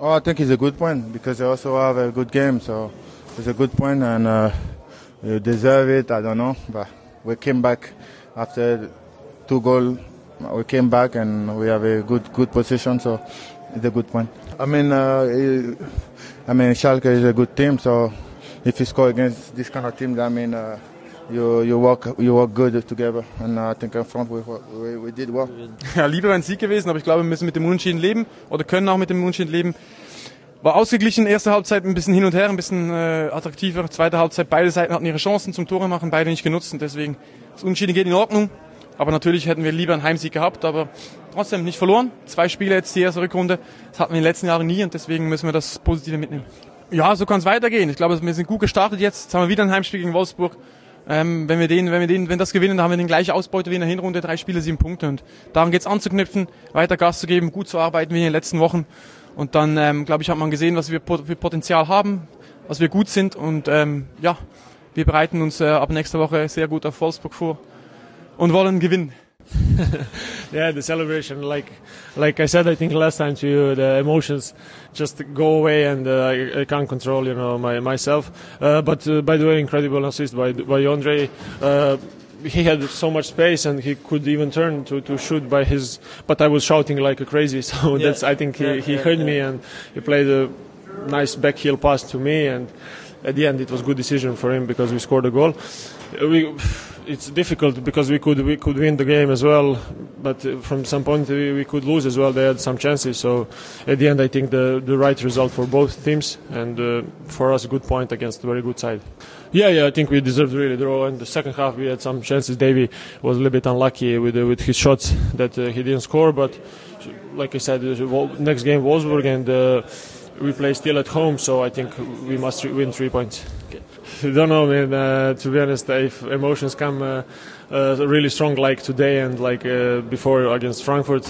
Oh, I think it's a good point because they also have a good game, so it's a good point and uh, you deserve it. I don't know, but we came back after two goals. We came back and we have a good good position, so it's a good point. I mean, uh, I mean, Schalke is a good team, so if you score against this kind of team, I mean. Uh, you, you work you work good together and I think in front we, we, we did well. Ja, lieber ein Sieg gewesen, aber ich glaube, wir müssen mit dem Unentschieden leben oder können auch mit dem Unentschieden leben. War ausgeglichen, erste Halbzeit ein bisschen hin und her, ein bisschen äh, attraktiver. Zweite Halbzeit, beide Seiten hatten ihre Chancen zum Tore machen, beide nicht genutzt und deswegen das Unentschieden geht in Ordnung. Aber natürlich hätten wir lieber einen Heimsieg gehabt, aber trotzdem nicht verloren. Zwei Spiele jetzt die erste Rückrunde, das hatten wir in den letzten Jahren nie und deswegen müssen wir das Positive mitnehmen. Ja, so kann es weitergehen. Ich glaube, wir sind gut gestartet jetzt. Jetzt haben wir wieder ein Heimspiel gegen Wolfsburg. Ähm, wenn wir den, wenn wir den, wenn das gewinnen, dann haben wir den gleichen Ausbeute wie in der Hinrunde, drei Spiele, sieben Punkte. Und daran geht's anzuknüpfen, weiter Gas zu geben, gut zu arbeiten wie in den letzten Wochen. Und dann, ähm, glaube ich, hat man gesehen, was wir für Potenzial haben, was wir gut sind. Und ähm, ja, wir bereiten uns äh, ab nächster Woche sehr gut auf Wolfsburg vor und wollen gewinnen. yeah, the celebration, like like I said, I think last time to you, the emotions just go away, and uh, I, I, can't control, you know, my myself. Uh, but uh, by the way, incredible assist by by Andre. Uh, he had so much space and he could even turn to, to shoot by his but I was shouting like a crazy so yeah. that's I think he, yeah, he yeah, heard me and he played a nice back heel pass to me and at the end it was good decision for him because we scored a goal we it's difficult because we could we could win the game as well, but from some point we, we, could lose as well. They had some chances, so at the end I think the the right result for both teams and uh, for us a good point against a very good side. Yeah, yeah, I think we deserved really draw. In the second half we had some chances. Davy was a little bit unlucky with uh, with his shots that uh, he didn't score, but like I said, next game Wolfsburg and uh, we play still at home, so I think we must win three points. I don't know, man. Uh, to be honest, if emotions come uh, uh, really strong like today and like uh, before against Frankfurt,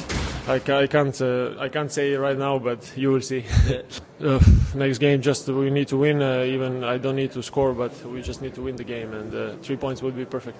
I, I can't uh, I can't say right now, but you will see. Uh, next game, just we need to win. even I don't need to score, but we just need to win the game, and three points would be perfect.